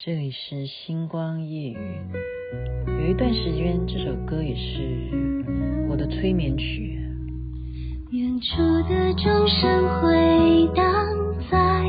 这里是星光夜雨。有一段时间，这首歌也是我的催眠曲。远处的钟声回荡在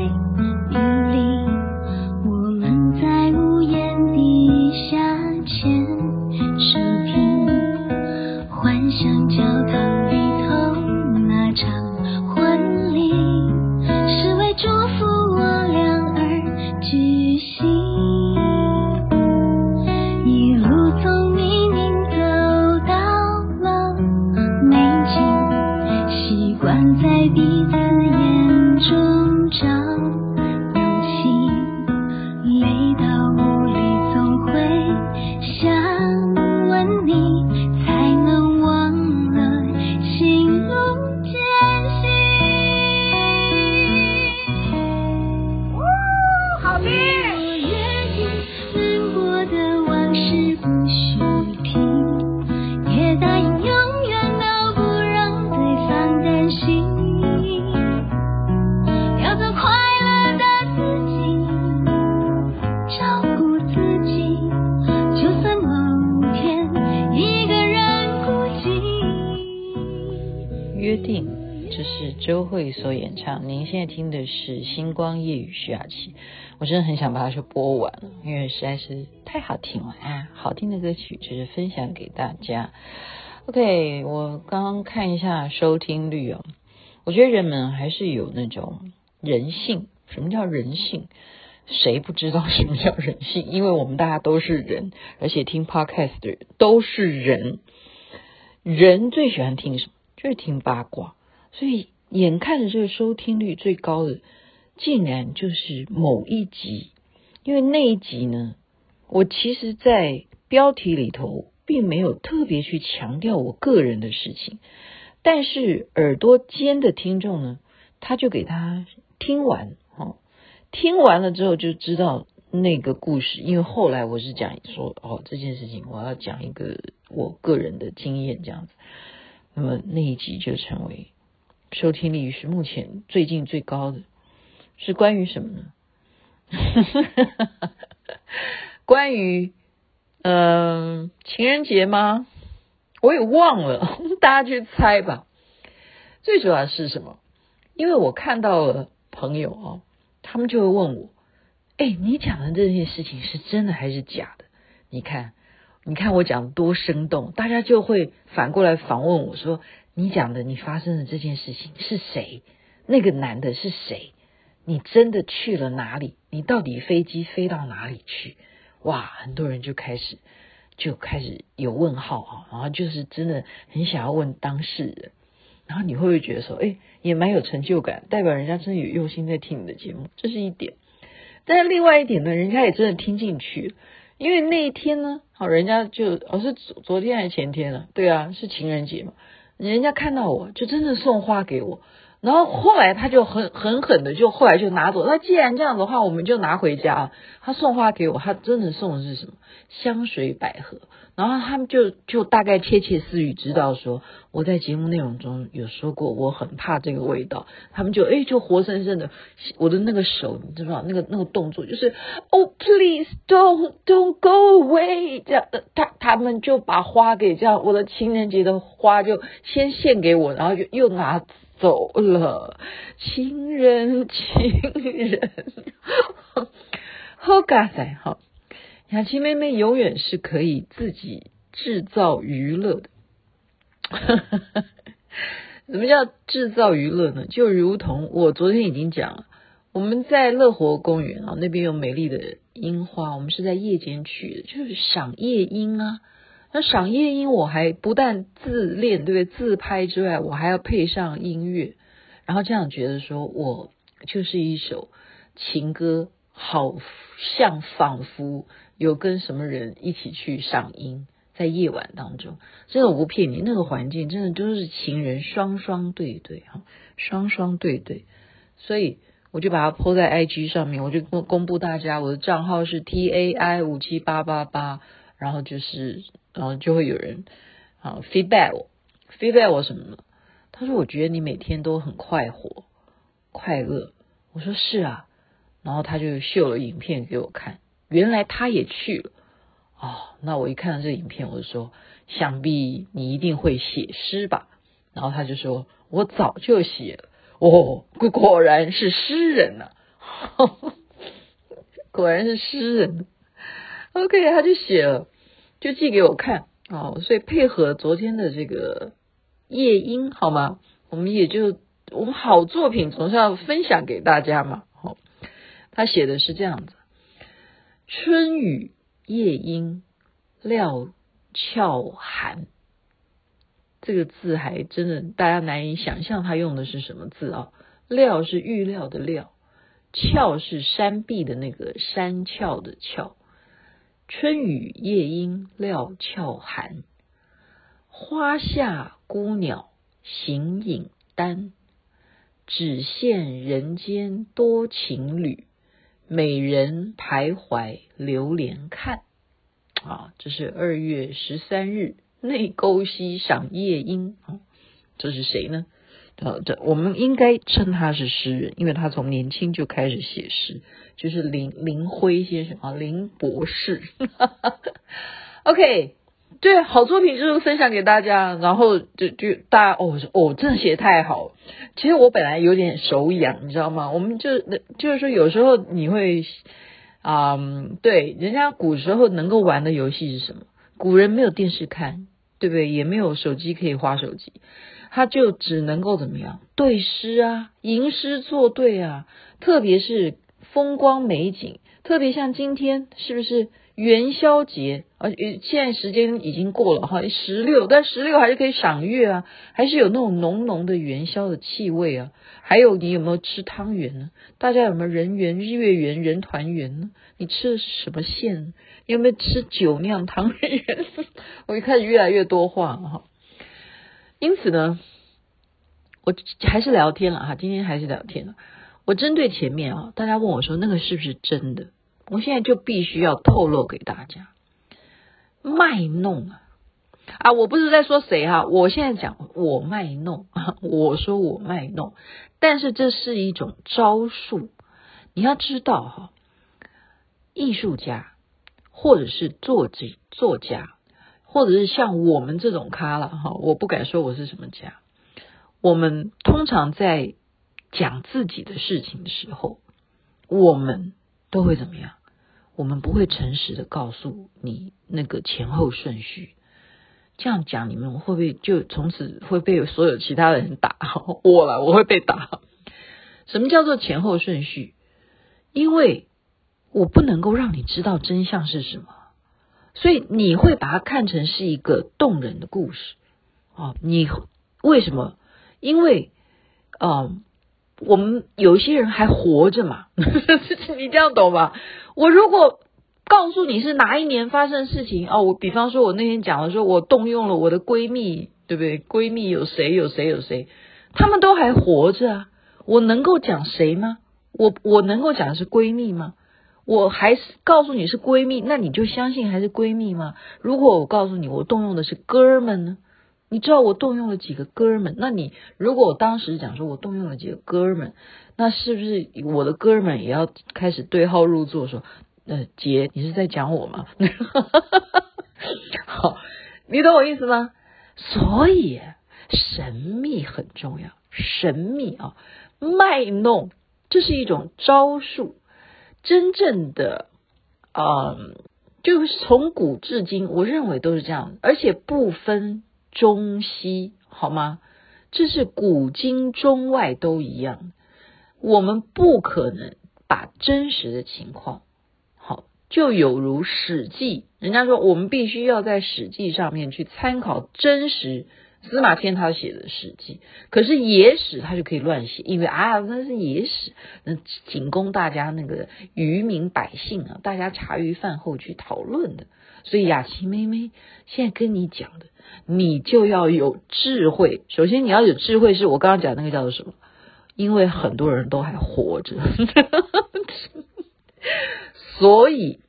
约定，这是周慧所演唱，您现在听的是《星光夜雨》徐雅琪。我真的很想把它去播完，因为实在是太好听了啊！好听的歌曲就是分享给大家。OK，我刚刚看一下收听率哦，我觉得人们还是有那种人性。什么叫人性？谁不知道什么叫人性？因为我们大家都是人，而且听 Podcast 的人都是人。人最喜欢听什么？就是听八卦，所以。眼看着这个收听率最高的，竟然就是某一集，因为那一集呢，我其实，在标题里头并没有特别去强调我个人的事情，但是耳朵尖的听众呢，他就给他听完，哦，听完了之后就知道那个故事，因为后来我是讲说，哦，这件事情我要讲一个我个人的经验这样子，那么那一集就成为。收听率是目前最近最高的，是关于什么呢？关于嗯、情人节吗？我也忘了，大家去猜吧。最主要是什么？因为我看到了朋友哦，他们就会问我：“哎，你讲的这件事情是真的还是假的？”你看，你看我讲多生动，大家就会反过来访问我说。你讲的，你发生的这件事情是谁？那个男的是谁？你真的去了哪里？你到底飞机飞到哪里去？哇，很多人就开始就开始有问号啊，然后就是真的很想要问当事人，然后你会不会觉得说，哎，也蛮有成就感，代表人家真的有用心在听你的节目，这是一点。但是另外一点呢，人家也真的听进去，因为那一天呢，好，人家就哦是昨昨天还是前天了？对啊，是情人节嘛。人家看到我就真的送花给我，然后后来他就很狠狠的就后来就拿走。那既然这样的话，我们就拿回家。他送花给我，他真的送的是什么？香水百合。然后他们就就大概窃窃私语知道说我在节目内容中有说过我很怕这个味道。他们就哎就活生生的我的那个手，你知道那个那个动作就是 Oh please don't don't go away 这样，他他们就把花给这样我的情人节的花就先献给我，然后就又拿走了。情人情人，好嘎塞好。雅琪妹妹永远是可以自己制造娱乐的。什么叫制造娱乐呢？就如同我昨天已经讲了，我们在乐活公园啊，那边有美丽的樱花，我们是在夜间去的，就是赏夜樱啊。那赏夜莺，我还不但自恋，对不对？自拍之外，我还要配上音乐，然后这样觉得说我就是一首情歌，好像仿佛。有跟什么人一起去赏樱，在夜晚当中，真的我不骗你，那个环境真的都是情人双双对对哈，双双对对，所以我就把它铺在 IG 上面，我就公公布大家，我的账号是 TAI 五七八八八，然后就是，然后就会有人啊 feedback 我，feedback 我什么呢？他说我觉得你每天都很快活快乐，我说是啊，然后他就秀了影片给我看。原来他也去了。哦，那我一看到这影片，我就说，想必你一定会写诗吧？然后他就说，我早就写了。哦，果然是诗人呐、啊，果然是诗人。OK，他就写了，就寄给我看。哦，所以配合昨天的这个夜莺，好吗？我们也就我们好作品总是要分享给大家嘛。好，他写的是这样子：春雨。夜莺料峭寒，这个字还真的大家难以想象，他用的是什么字啊？料是预料的料，峭是山壁的那个山峭的峭。春雨夜莺料峭寒，花下孤鸟行影单，只羡人间多情侣。美人徘徊流连看，啊，这是二月十三日内沟溪赏夜莺啊，这是谁呢？呃，这我们应该称他是诗人，因为他从年轻就开始写诗，就是林林辉先生啊，林博士。OK。对，好作品就是分享给大家，然后就就大家哦哦，真的写太好。其实我本来有点手痒，你知道吗？我们就就是说，有时候你会啊、对，人家古时候能够玩的游戏是什么？古人没有电视看，对不对？也没有手机可以花手机，他就只能够怎么样？对诗啊，吟诗作对啊，特别是风光美景，特别像今天，是不是？元宵节，而现在时间已经过了哈，十六，但十六还是可以赏月啊，还是有那种浓浓的元宵的气味啊。还有，你有没有吃汤圆呢？大家有没有人圆、月圆、人团圆呢？你吃的是什么馅？有没有吃酒酿汤圆？我一开始越来越多话哈。因此呢，我还是聊天了哈，今天还是聊天了。我针对前面啊，大家问我说那个是不是真的？我现在就必须要透露给大家，卖弄啊啊！我不是在说谁哈，我现在讲我卖弄，我说我卖弄，但是这是一种招数，你要知道哈，艺术家或者是作者作家，或者是像我们这种咖了哈，我不敢说我是什么家，我们通常在讲自己的事情的时候，我们都会怎么样？我们不会诚实的告诉你那个前后顺序，这样讲你们会不会就从此会被所有其他的人打？我了，我会被打。什么叫做前后顺序？因为我不能够让你知道真相是什么，所以你会把它看成是一个动人的故事啊。你为什么？因为啊，我们有些人还活着嘛，你这样懂吧？我如果告诉你是哪一年发生事情哦，我比方说，我那天讲的说，我动用了我的闺蜜，对不对？闺蜜有谁？有谁？有谁？他们都还活着啊！我能够讲谁吗？我我能够讲的是闺蜜吗？我还是告诉你是闺蜜，那你就相信还是闺蜜吗？如果我告诉你我动用的是哥们呢？你知道我动用了几个哥们？那你如果我当时讲说我动用了几个哥们？那是不是我的哥们也要开始对号入座说，呃，姐，你是在讲我吗？好，你懂我意思吗？所以神秘很重要，神秘啊，卖弄，这是一种招数。真正的，嗯、就是从古至今，我认为都是这样，而且不分中西，好吗？这是古今中外都一样。我们不可能把真实的情况，好，就有如《史记》，人家说我们必须要在《史记》上面去参考真实。司马迁他写的《史记》，可是野史他就可以乱写，因为啊那是野史，那仅供大家那个愚民百姓啊，大家茶余饭后去讨论的。所以雅琪妹妹现在跟你讲的，你就要有智慧。首先你要有智慧，是我刚刚讲那个叫做什么？因为很多人都还活着，所以，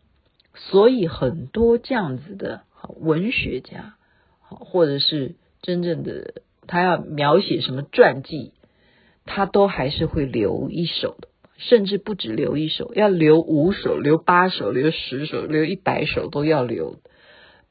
所以很多这样子的文学家，或者是真正的他要描写什么传记，他都还是会留一手的。甚至不止留一手，要留五手、留八手、留十手、留一百手都要留。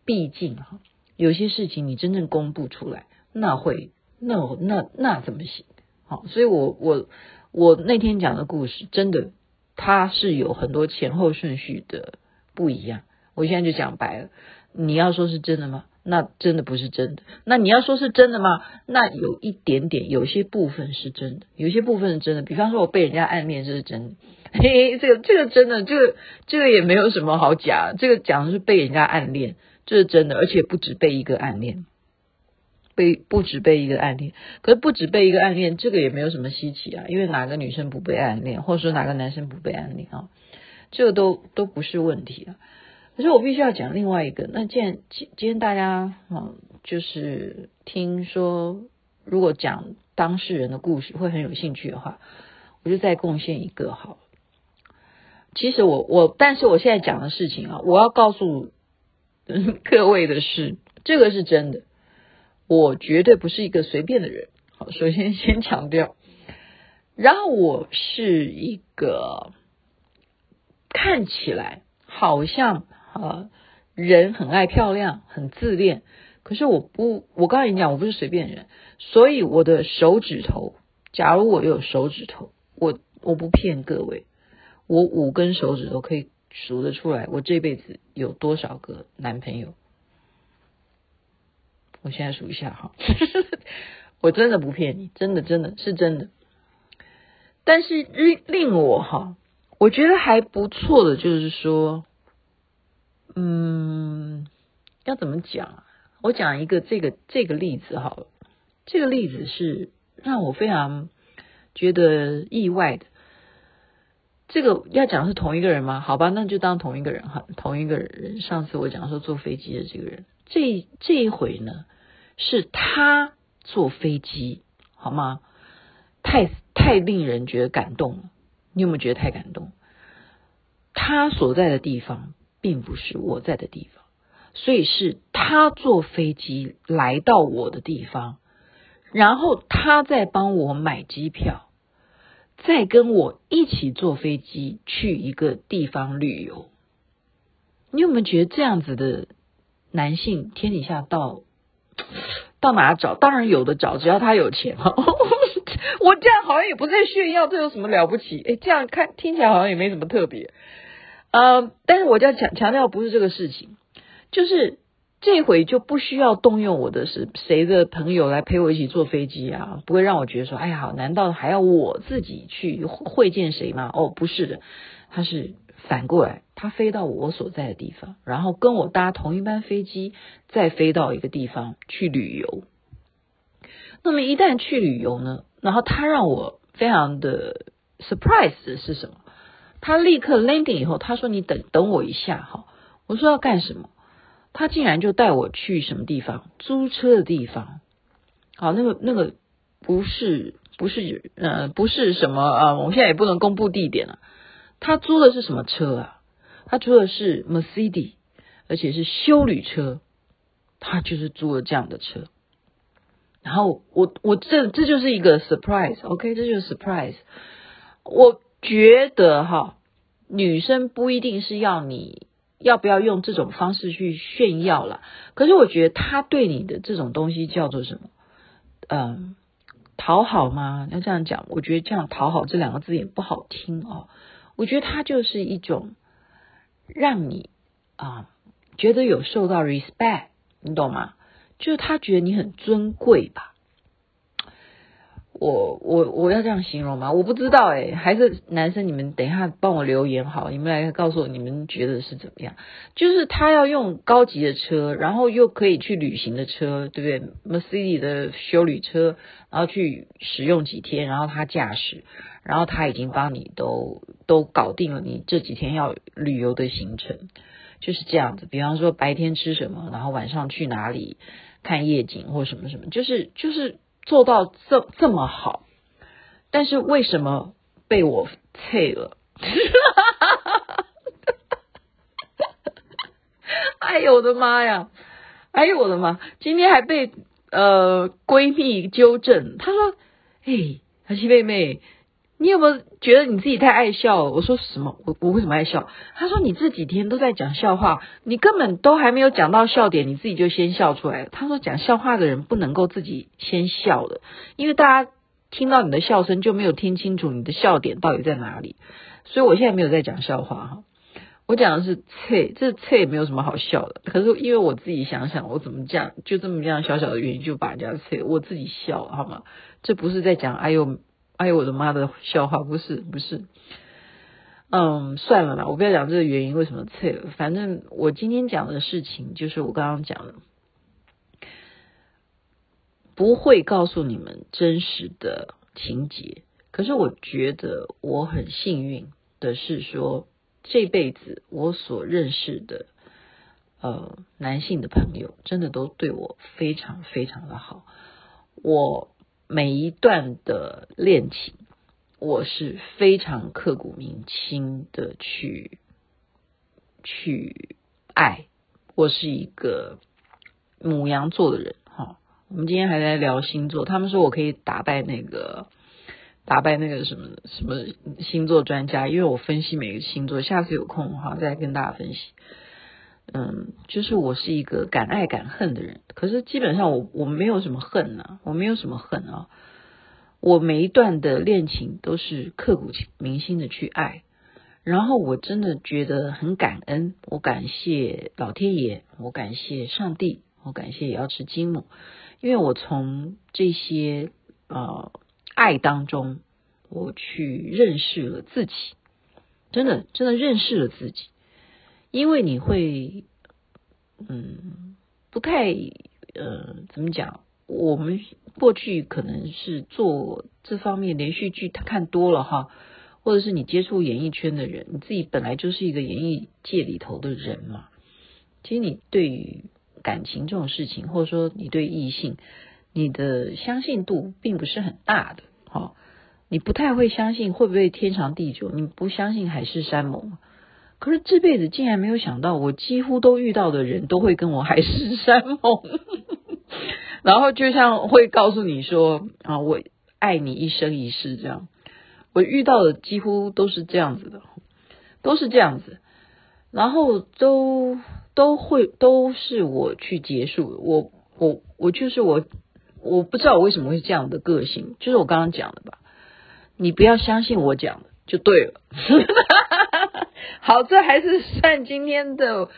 毕竟哈，有些事情你真正公布出来，那会那那那怎么行？好，所以我我我那天讲的故事，真的它是有很多前后顺序的不一样。我现在就讲白了，你要说是真的吗？那真的不是真的。那你要说是真的吗？那有一点点，有些部分是真的，有些部分是真的。比方说，我被人家暗恋，这是真的。嘿 嘿，这个这个真的，这个这个也没有什么好假。这个讲的是被人家暗恋，这是真的，而且不止被一个暗恋，被不止被一个暗恋。可是不止被一个暗恋，这个也没有什么稀奇啊，因为哪个女生不被暗恋，或者说哪个男生不被暗恋啊？这个都都不是问题啊。可是我必须要讲另外一个。那既然今今天大家嗯，就是听说如果讲当事人的故事会很有兴趣的话，我就再贡献一个好。其实我我，但是我现在讲的事情啊，我要告诉各位的是，这个是真的。我绝对不是一个随便的人。好，首先先强调，然后我是一个看起来好像。啊，人很爱漂亮，很自恋。可是我不，我告诉你讲，我不是随便人。所以我的手指头，假如我有手指头，我我不骗各位，我五根手指头可以数得出来，我这辈子有多少个男朋友？我现在数一下哈，我真的不骗你，真的真的是真的。但是令令我哈，我觉得还不错的就是说。嗯，要怎么讲？我讲一个这个这个例子好了。这个例子是让我非常觉得意外的。这个要讲是同一个人吗？好吧，那就当同一个人哈，同一个人。上次我讲说坐飞机的这个人，这这一回呢，是他坐飞机，好吗？太太令人觉得感动了。你有没有觉得太感动？他所在的地方。并不是我在的地方，所以是他坐飞机来到我的地方，然后他再帮我买机票，再跟我一起坐飞机去一个地方旅游。你有没有觉得这样子的男性天底下到到哪找？当然有的找，只要他有钱。我这样好像也不在炫耀，这有什么了不起？哎，这样看听起来好像也没什么特别。呃，但是我要强强调不是这个事情，就是这回就不需要动用我的是谁的朋友来陪我一起坐飞机啊，不会让我觉得说，哎呀，难道还要我自己去会见谁吗？哦，不是的，他是反过来，他飞到我所在的地方，然后跟我搭同一班飞机，再飞到一个地方去旅游。那么一旦去旅游呢，然后他让我非常的 surprise 的是什么？他立刻 landing 以后，他说：“你等等我一下，哈。”我说：“要干什么？”他竟然就带我去什么地方？租车的地方。好，那个那个不是不是呃不是什么啊？我现在也不能公布地点了。他租的是什么车啊？他租的是 Mercedes，而且是休旅车。他就是租了这样的车。然后我我这这就是一个 surprise，OK，这就是 surprise。我。觉得哈，女生不一定是要你要不要用这种方式去炫耀了。可是我觉得他对你的这种东西叫做什么？嗯，讨好吗？要这样讲，我觉得这样讨好这两个字也不好听哦。我觉得他就是一种让你啊觉得有受到 respect，你懂吗？就是他觉得你很尊贵吧。我我我要这样形容吗？我不知道诶，还是男生，你们等一下帮我留言好，你们来告诉我你们觉得是怎么样？就是他要用高级的车，然后又可以去旅行的车，对不对？Mercedes 的修旅车，然后去使用几天，然后他驾驶，然后他已经帮你都都搞定了你这几天要旅游的行程，就是这样子。比方说白天吃什么，然后晚上去哪里看夜景或什么什么，就是就是。做到这这么好，但是为什么被我废了？哎呦我的妈呀！哎呦我的妈！今天还被呃闺蜜纠正，她说：“哎，阿七妹妹，你有没有觉得你自己太爱笑了？我说什么？我我为什么爱笑？他说你这几天都在讲笑话，你根本都还没有讲到笑点，你自己就先笑出来了。他说讲笑话的人不能够自己先笑的，因为大家听到你的笑声就没有听清楚你的笑点到底在哪里。所以我现在没有在讲笑话哈，我讲的是菜，这菜也没有什么好笑的。可是因为我自己想想，我怎么讲，就这么样小小的原因就把人家菜，我自己笑好吗？这不是在讲哎呦。哎呦我的妈的笑话，不是不是，嗯，算了啦，我不要讲这个原因为什么脆了。反正我今天讲的事情就是我刚刚讲的，不会告诉你们真实的情节。可是我觉得我很幸运的是说，这辈子我所认识的呃男性的朋友，真的都对我非常非常的好。我。每一段的恋情，我是非常刻骨铭心的去去爱。我是一个母羊座的人，哈。我们今天还在聊星座，他们说我可以打败那个打败那个什么什么星座专家，因为我分析每个星座。下次有空的话再跟大家分析。嗯，就是我是一个敢爱敢恨的人，可是基本上我我没有什么恨呐、啊，我没有什么恨啊，我每一段的恋情都是刻骨铭心的去爱，然后我真的觉得很感恩，我感谢老天爷，我感谢上帝，我感谢瑶池金母，因为我从这些呃爱当中，我去认识了自己，真的真的认识了自己。因为你会，嗯，不太，呃，怎么讲？我们过去可能是做这方面连续剧，他看多了哈，或者是你接触演艺圈的人，你自己本来就是一个演艺界里头的人嘛。其实你对于感情这种事情，或者说你对异性，你的相信度并不是很大的，哈，你不太会相信会不会天长地久，你不相信海誓山盟。可是这辈子竟然没有想到，我几乎都遇到的人都会跟我海誓山盟，然后就像会告诉你说啊，我爱你一生一世这样。我遇到的几乎都是这样子的，都是这样子，然后都都会都是我去结束。我我我就是我，我不知道我为什么会这样的个性，就是我刚刚讲的吧。你不要相信我讲的就对了。好，这还是算今天的。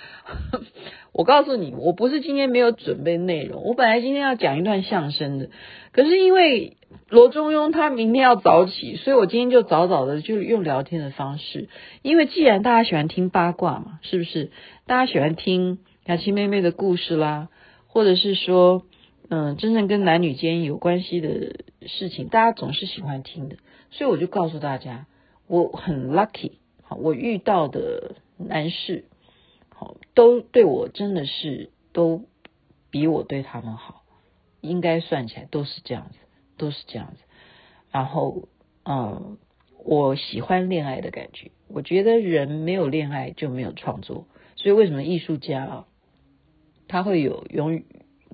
我告诉你，我不是今天没有准备内容，我本来今天要讲一段相声的，可是因为罗中庸他明天要早起，所以我今天就早早的就用聊天的方式。因为既然大家喜欢听八卦嘛，是不是？大家喜欢听雅琪妹妹的故事啦，或者是说，嗯，真正跟男女间有关系的事情，大家总是喜欢听的，所以我就告诉大家，我很 lucky。我遇到的男士，好，都对我真的是都比我对他们好，应该算起来都是这样子，都是这样子。然后，嗯，我喜欢恋爱的感觉。我觉得人没有恋爱就没有创作，所以为什么艺术家啊，他会有永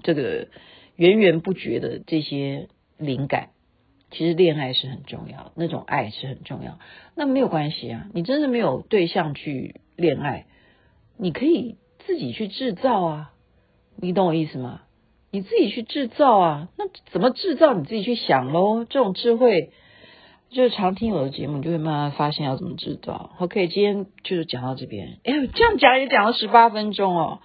这个源源不绝的这些灵感？其实恋爱是很重要，那种爱是很重要。那没有关系啊，你真的没有对象去恋爱，你可以自己去制造啊。你懂我意思吗？你自己去制造啊。那怎么制造？你自己去想喽。这种智慧，就是常听我的节目，你就会慢慢发现要怎么制造。OK，今天就是讲到这边。哎呦，这样讲也讲了十八分钟哦。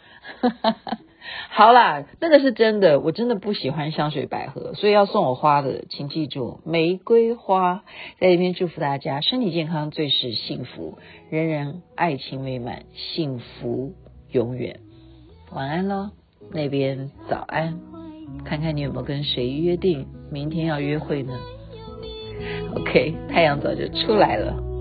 好啦，那个是真的，我真的不喜欢香水百合，所以要送我花的，请记住玫瑰花。在这边祝福大家身体健康，最是幸福，人人爱情美满，幸福永远。晚安喽，那边早安，看看你有没有跟谁约定明天要约会呢？OK，太阳早就出来了。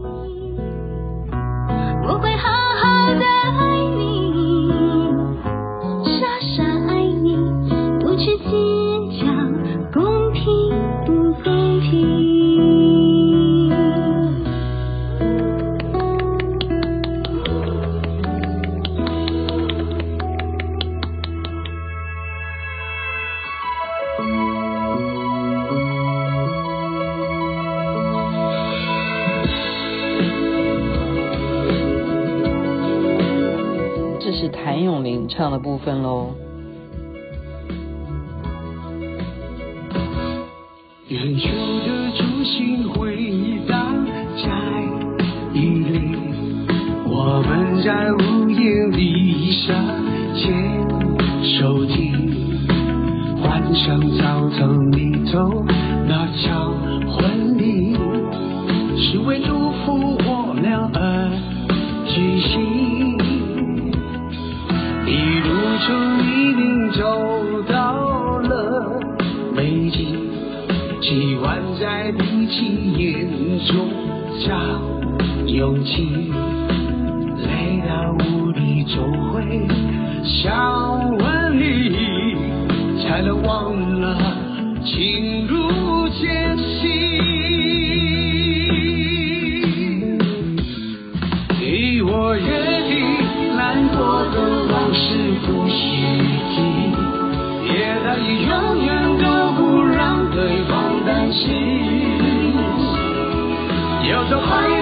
唱的部分喽。远处的烛心回荡在雨里，我们在屋檐底下牵手听，幻想澡堂里头那场婚礼，是为祝福我俩而举行。路从泥泞走到了北京。喜欢在闭起眼中找勇气，累到无力总会想心，要做快乐。